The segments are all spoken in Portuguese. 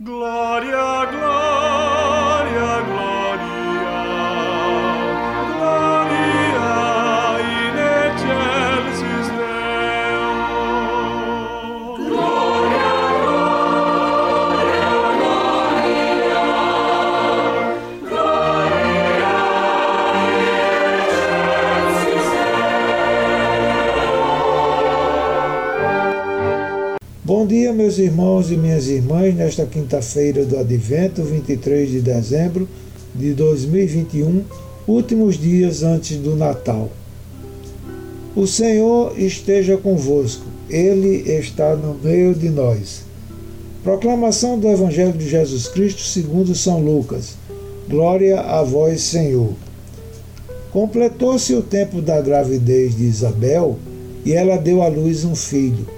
Glória, glória, Bom dia, meus irmãos e minhas irmãs, nesta quinta-feira do Advento, 23 de dezembro de 2021, últimos dias antes do Natal. O Senhor esteja convosco, Ele está no meio de nós. Proclamação do Evangelho de Jesus Cristo segundo São Lucas. Glória a vós, Senhor. Completou-se o tempo da gravidez de Isabel e ela deu à luz um filho.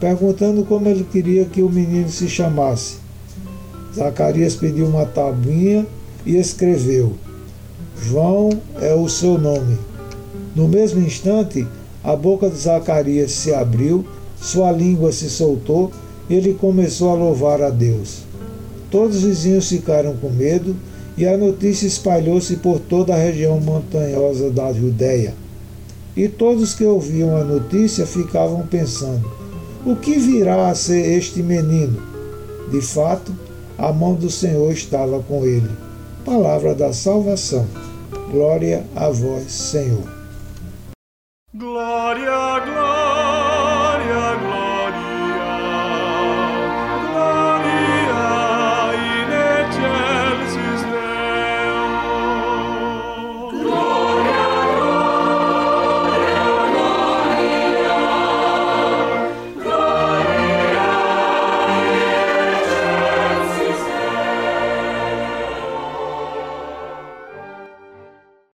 perguntando como ele queria que o menino se chamasse. Zacarias pediu uma tabuinha e escreveu: João é o seu nome. No mesmo instante, a boca de Zacarias se abriu, sua língua se soltou e ele começou a louvar a Deus. Todos os vizinhos ficaram com medo e a notícia espalhou-se por toda a região montanhosa da Judéia. E todos que ouviam a notícia ficavam pensando: o que virá a ser este menino? De fato, a mão do Senhor estava com ele. Palavra da salvação. Glória a vós, Senhor. Glória